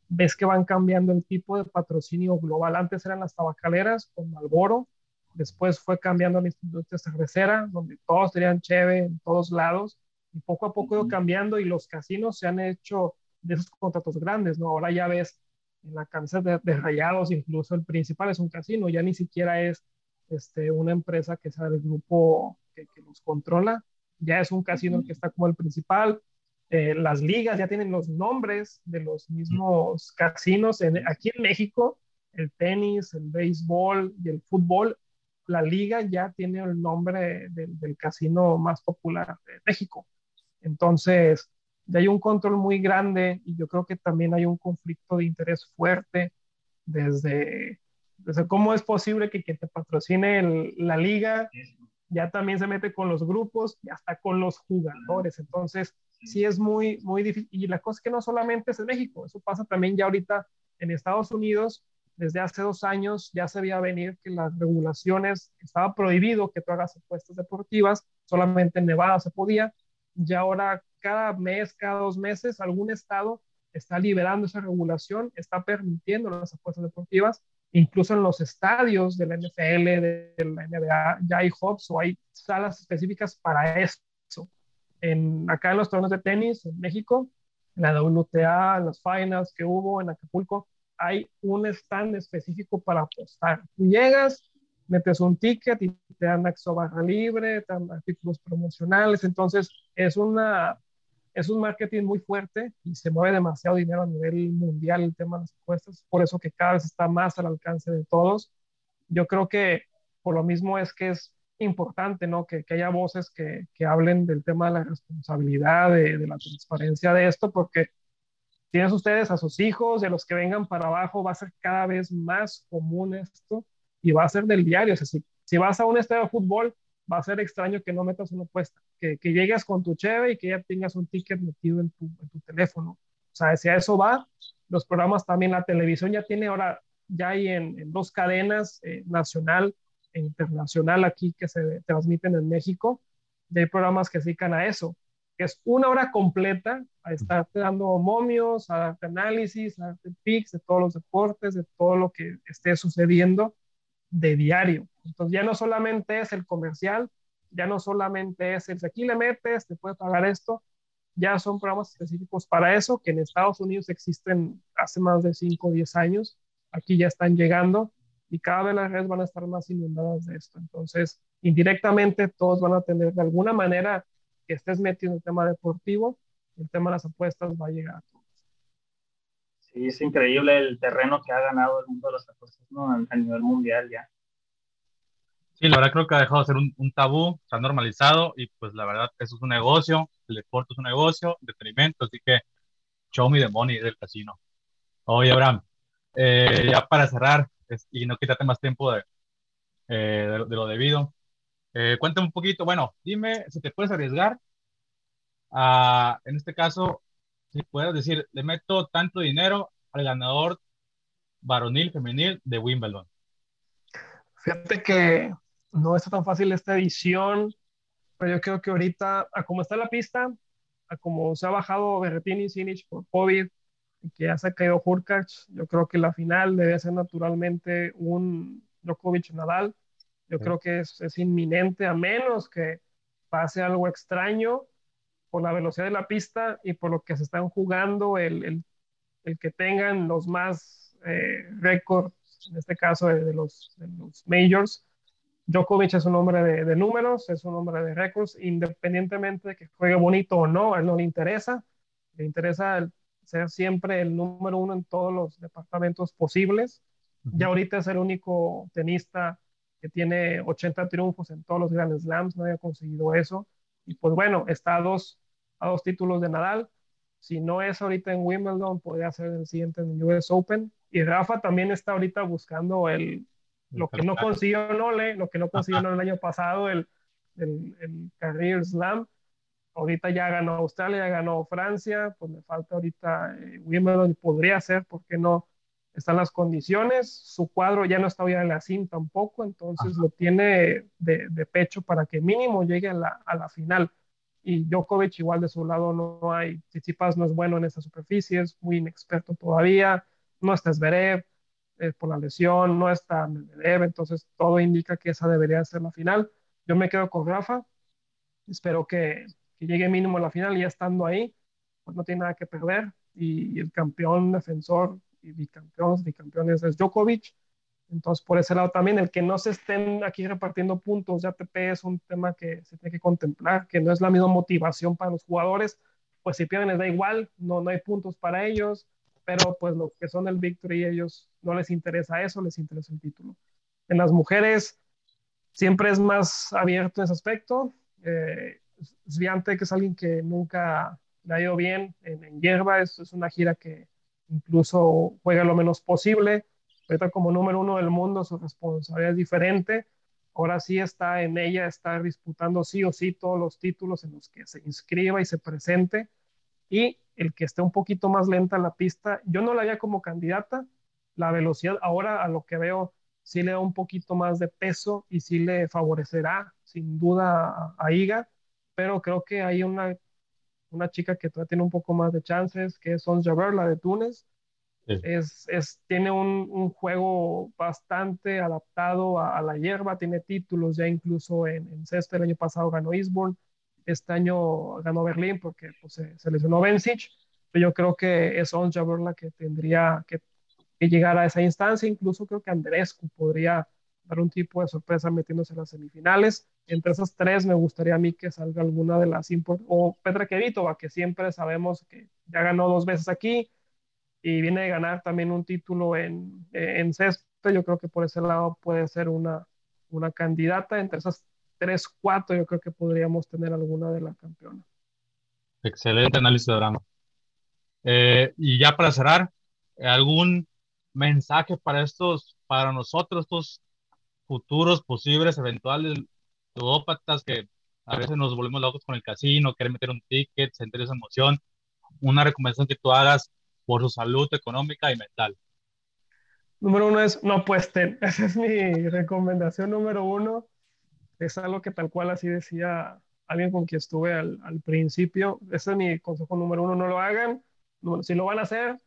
ves que van cambiando el tipo de patrocinio global. Antes eran las tabacaleras con Malboro, después fue cambiando la industria cervecera, donde todos tenían cheve en todos lados, y poco a poco ido cambiando y los casinos se han hecho de esos contratos grandes, ¿no? Ahora ya ves en la camiseta de, Rayados, incluso el principal es un casino, ya ni siquiera es este, una empresa que sea del grupo que, que los controla, ya es un casino el que está como el principal. Eh, las ligas ya tienen los nombres de los mismos casinos. En, aquí en México, el tenis, el béisbol y el fútbol, la liga ya tiene el nombre del casino más popular de México. Entonces, ya hay un control muy grande y yo creo que también hay un conflicto de interés fuerte desde, desde cómo es posible que quien te patrocine la liga ya también se mete con los grupos y hasta con los jugadores. Entonces, sí es muy, muy difícil. Y la cosa es que no solamente es en México, eso pasa también ya ahorita en Estados Unidos. Desde hace dos años ya se veía venir que las regulaciones, estaba prohibido que tú hagas apuestas deportivas, solamente en Nevada se podía, ya ahora cada mes, cada dos meses, algún estado está liberando esa regulación, está permitiendo las apuestas deportivas incluso en los estadios de la NFL, de, la NBA, ya hay hubs o hay salas específicas para eso. En, acá en los torneos de tenis en México, en la WTA, en las finals que hubo en Acapulco, hay un stand específico para apostar. Tú llegas, metes un ticket y te dan acceso a barra libre, te dan artículos promocionales, entonces es una es un marketing muy fuerte y se mueve demasiado dinero a nivel mundial el tema de las apuestas, por eso que cada vez está más al alcance de todos. Yo creo que por lo mismo es que es importante, ¿no? Que, que haya voces que, que, hablen del tema de la responsabilidad, de, de, la transparencia de esto, porque tienes ustedes a sus hijos y a los que vengan para abajo, va a ser cada vez más común esto y va a ser del diario. O sea, si, si vas a un estadio de fútbol, va a ser extraño que no metas una apuesta, que, que llegues con tu cheve y que ya tengas un ticket metido en tu, en tu teléfono. O sea, si a eso va, los programas también, la televisión ya tiene ahora, ya hay en, dos cadenas, eh, nacional e internacional aquí que se transmiten en México, y hay programas que se dedican a eso, que es una hora completa a estarte dando momios, a darte análisis, a darte pics de todos los deportes, de todo lo que esté sucediendo de diario. Entonces ya no solamente es el comercial, ya no solamente es el aquí le metes, te puede pagar esto, ya son programas específicos para eso que en Estados Unidos existen hace más de 5 o 10 años, aquí ya están llegando y cada vez las redes van a estar más inundadas de esto. Entonces, indirectamente todos van a tener de alguna manera que estés metido en el tema deportivo, el tema de las apuestas va a llegar. Sí, es increíble el terreno que ha ganado el mundo de las apuestas ¿no? a nivel mundial ya. Sí, la verdad creo que ha dejado de ser un, tabú, se ha normalizado y pues la verdad eso es un negocio, el deporte es un negocio, entretenimiento, así que show me the money del casino. Oye, Abraham, eh, ya para cerrar y no quítate más tiempo de, eh, de, lo debido, eh, cuéntame un poquito, bueno, dime si te puedes arriesgar a, en este caso, si puedes decir, le meto tanto dinero al ganador varonil, femenil de Wimbledon. Fíjate que no está tan fácil esta edición, pero yo creo que ahorita, a como está la pista, a como se ha bajado Berretini y Sinich por COVID, y que ya se ha caído Hurkacz, yo creo que la final debe ser naturalmente un Djokovic-Nadal. Yo creo que es, es, inminente, a menos que pase algo extraño por la velocidad de la pista y por lo que se están jugando, el, el, el que tengan los más eh, récords, en este caso de, de, los, de los majors, Djokovic es un hombre de, números, es un hombre de récords, independientemente de que juegue bonito o no, a él no le interesa. Le interesa ser siempre el número uno en todos los departamentos posibles. Ya ahorita es el único tenista que tiene 80 triunfos en todos los Grand Slams, no había conseguido eso. Y pues bueno, está a dos, a dos títulos de Nadal. Si no es ahorita en Wimbledon, podría ser el siguiente en US Open. Y Rafa también está ahorita buscando el, lo que no consiguió Nole, lo que no consiguió el año pasado, el, el, el, Career Slam. Ahorita ya ganó Australia, ya ganó Francia, pues le falta ahorita eh, Wimbledon podría ser, porque no están las condiciones. Su cuadro ya no está hoy en la CIM tampoco, entonces lo tiene de, de, pecho para que mínimo llegue a la, a la final. Y Djokovic igual de su lado no hay, Tsitsipas no es bueno en esta superficie, es muy inexperto todavía, no está Zverev, eh, por la lesión, no está Medvedev, entonces todo indica que esa debería ser la final. Yo me quedo con Rafa, espero que, que llegue mínimo a la final y ya estando ahí, pues no tiene nada que perder y, el campeón defensor y bicampeones, bicampeones es Djokovic. Entonces, por ese lado también, el que no se estén aquí repartiendo puntos de ATP es un tema que se tiene que contemplar, que no es la misma motivación para los jugadores, pues si pierden les da igual, no, no hay puntos para ellos, pero pues lo que son el Victory, ellos no les interesa eso, les interesa el título. En las mujeres siempre es más abierto ese aspecto. Eh, Sviante, que es alguien que nunca le ha ido bien en, hierba, es, es, una gira que incluso juega lo menos posible. Ahorita como número uno del mundo su responsabilidad es diferente. Ahora sí está en ella estar disputando sí o sí todos los títulos en los que se inscriba y se presente. Y el que esté un poquito más lenta en la pista. Yo no la haría como candidata. La velocidad ahora a lo que veo sí le da un poquito más de peso y sí le favorecerá sin duda a, Iga, pero creo que hay una, una chica que todavía tiene un poco más de chances, que es Ons Jaber, la de Túnez, Es, es, tiene un, un, juego bastante adaptado a, la hierba, tiene títulos ya incluso en, en el año pasado ganó Eastbourne, este año ganó Berlín porque pues, se, lesionó Bencic, pero yo creo que es Onja la que tendría que, que, llegar a esa instancia, incluso creo que Andrescu podría dar un tipo de sorpresa metiéndose en las semifinales. Entre esas tres me gustaría a mí que salga alguna de las o Petra Kvitova, que siempre sabemos que ya ganó dos veces aquí, y viene de ganar también un título en, en césped. Yo creo que por ese lado puede ser una, una candidata. Entre esas tres, cuatro, yo creo que podríamos tener alguna de la campeona. Excelente análisis de drama. Eh, y ya para cerrar, ¿algún mensaje para estos, para nosotros, estos futuros posibles, eventuales ludópatas que a veces nos volvemos locos con el casino, quieren meter un ticket, sentir esa emoción? Una recomendación que tú hagas por su salud económica y mental? Número uno es no apuesten. Esa es mi recomendación número uno. Es algo que tal cual así decía alguien con quien estuve al, al principio. Ese es mi consejo número uno. No lo hagan. si lo van a hacer,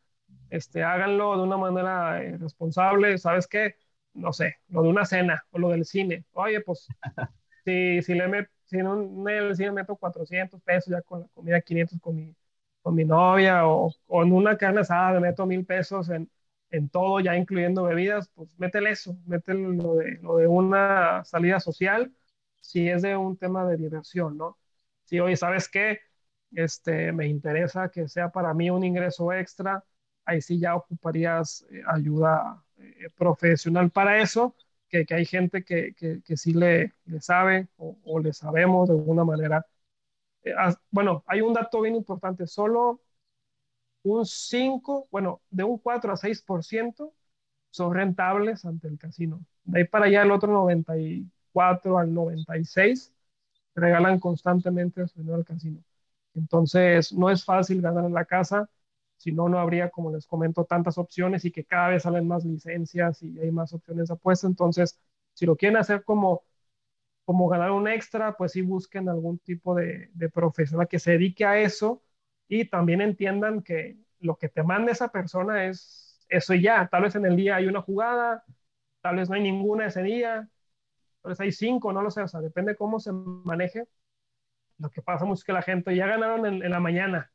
este, háganlo de una manera eh, responsable. ¿Sabes qué? No sé, lo de una cena o lo del cine. Oye, pues si, si, le met, si en, el cine meto 400 pesos ya con la comida, 500 con mi con mi novia o, en una carne asada me meto mil pesos en, en todo, ya incluyendo bebidas, pues métele eso, métele lo de, lo de una salida social, si es de un tema de diversión, ¿no? Si, oye, ¿sabes qué? Este, me interesa que sea para mí un ingreso extra, ahí sí ya ocuparías eh, ayuda eh, profesional para eso, que, que hay gente que, que, que, sí le, le sabe o, o, le sabemos de alguna manera bueno, hay un dato bien importante, solo un 5, bueno, de un 4 a 6% son rentables ante el casino. De ahí para allá el otro 94 al 96 regalan constantemente su dinero al casino. Entonces, no es fácil ganar en la casa, si no, no habría, como les comento, tantas opciones y que cada vez salen más licencias y hay más opciones de apuesta. Entonces, si lo quieren hacer como como ganar un extra, pues sí busquen algún tipo de, de profesional que se dedique a eso y también entiendan que lo que te manda esa persona es eso y ya. Tal vez en el día hay una jugada, tal vez no hay ninguna ese día, tal vez hay cinco, no lo sé, o sea, depende cómo se maneje. Lo que pasa mucho es que la gente ya ganaron en, la mañana.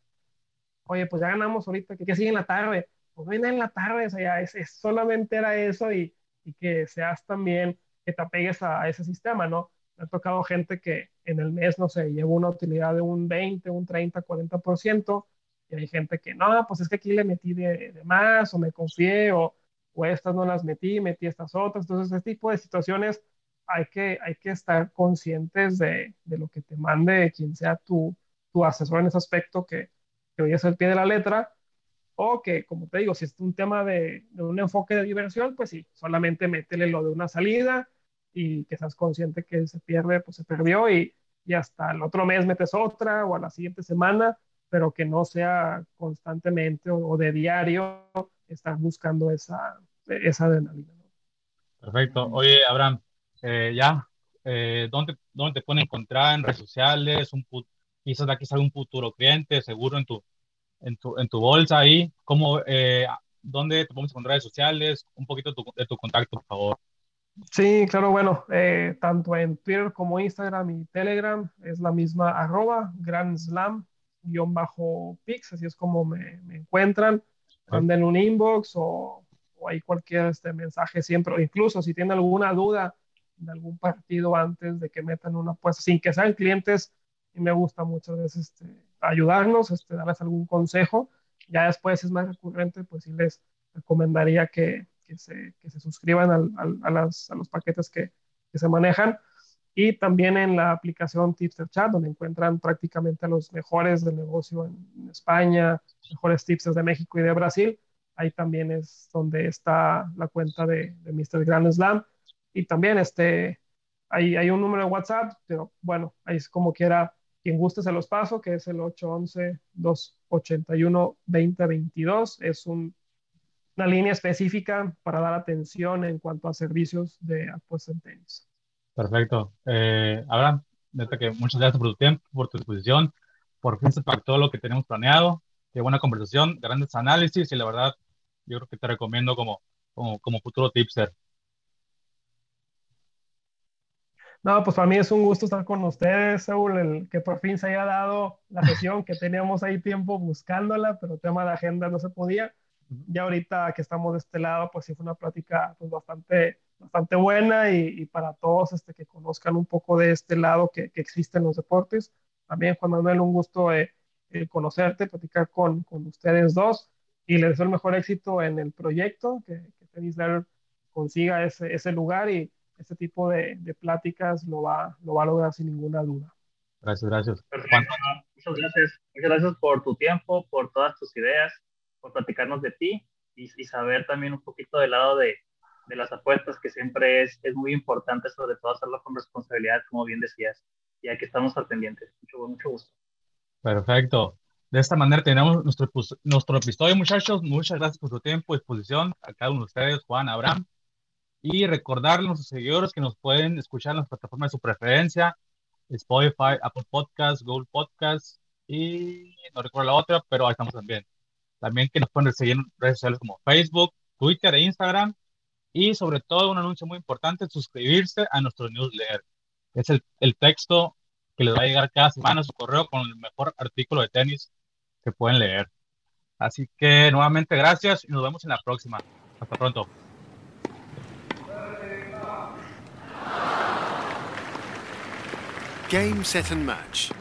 Oye, pues ya ganamos ahorita, que, sigue en la tarde. Pues viene en la tarde, o sea, ya es, solamente era eso y, y que seas también, que te apegues a ese sistema, ¿no? Ha tocado gente que en el mes, no sé, lleva una utilidad de un 20, un 30, 40%, y hay gente que no, pues es que aquí le metí de, más, o me confié, o, o, estas no las metí, metí estas otras. Entonces, este tipo de situaciones hay que, hay que estar conscientes de, de lo que te mande quien sea tu, tu asesor en ese aspecto, que, que hoy es el pie de la letra, o que, como te digo, si es un tema de, de un enfoque de diversión, pues sí, solamente métele lo de una salida, y que seas consciente que se pierde, pues se perdió y, y hasta el otro mes metes otra o a la siguiente semana, pero que no sea constantemente o, de diario estar buscando esa, esa adrenalina. Perfecto. Oye, Abraham, eh, ya, eh, ¿dónde, ¿dónde te pueden encontrar en redes sociales? Un, quizás de aquí sale un futuro cliente, seguro en tu, en tu, en tu bolsa ahí. ¿Cómo, eh, ¿Dónde te podemos encontrar en redes sociales? Un poquito tu, de tu contacto, por favor. Sí, claro, bueno, eh, tanto en Twitter como Instagram y Telegram es la misma arroba, Grand Slam, guion bajo Pix, así es como me, encuentran. Manden un inbox o, o hay cualquier este mensaje siempre, o incluso si tienen alguna duda de algún partido antes de que metan una apuesta, sin que sean clientes, y me gusta muchas veces este, ayudarnos, este, darles algún consejo. Ya después es más recurrente, pues sí les recomendaría que, que se, que se suscriban al, a, las, a, los paquetes que, que, se manejan. Y también en la aplicación Tipster Chat, donde encuentran prácticamente a los mejores del negocio en, España, mejores tipsters de México y de Brasil. Ahí también es donde está la cuenta de, de Mr. Grand Slam. Y también este, hay, hay un número de WhatsApp, pero bueno, ahí es como quiera, quien guste se los paso, que es el 811-281-2022. Es un una línea específica para dar atención en cuanto a servicios de apuestas en tenis. Perfecto. Eh, Abraham, neta que muchas gracias por tu tiempo, por tu disposición. Por fin se pactó lo que tenemos planeado. Qué buena conversación, grandes análisis y la verdad yo creo que te recomiendo como, como, como futuro tipster. No, pues para mí es un gusto estar con ustedes, Saúl, el que por fin se haya dado la sesión, que teníamos ahí tiempo buscándola, pero el tema de agenda no se podía. Ya ahorita que estamos de este lado, pues sí fue una plática pues, bastante, bastante buena y, para todos este, que conozcan un poco de este lado que, que existen los deportes. También, Juan Manuel, un gusto eh, eh, conocerte, platicar con, con, ustedes dos y les deseo el mejor éxito en el proyecto, que, que Tennis consiga ese, ese lugar y este tipo de, de, pláticas lo va, lo va a lograr sin ninguna duda. Gracias, gracias. Muchas gracias. Muchas gracias por tu tiempo, por todas tus ideas, por platicarnos de ti y, y saber también un poquito del lado de, de las apuestas, que siempre es, es, muy importante, sobre todo hacerlo con responsabilidad, como bien decías, ya que estamos al pendiente. Mucho, mucho gusto. Perfecto. De esta manera tenemos nuestro, nuestro episodio, muchachos. Muchas gracias por su tiempo y exposición a cada uno de ustedes, Juan, Abraham. Y recordarles a nuestros seguidores que nos pueden escuchar en las plataformas de su preferencia, Spotify, Apple Podcasts, Google Podcasts y no recuerdo la otra, pero ahí estamos también. También que nos pueden seguir en redes sociales como Facebook, Twitter e Instagram. Y sobre todo, un anuncio muy importante, suscribirse a nuestro newsletter. Es el, el texto que les va a llegar cada semana a su correo con el mejor artículo de tenis que pueden leer. Así que nuevamente gracias y nos vemos en la próxima. Hasta pronto. Game, set and match.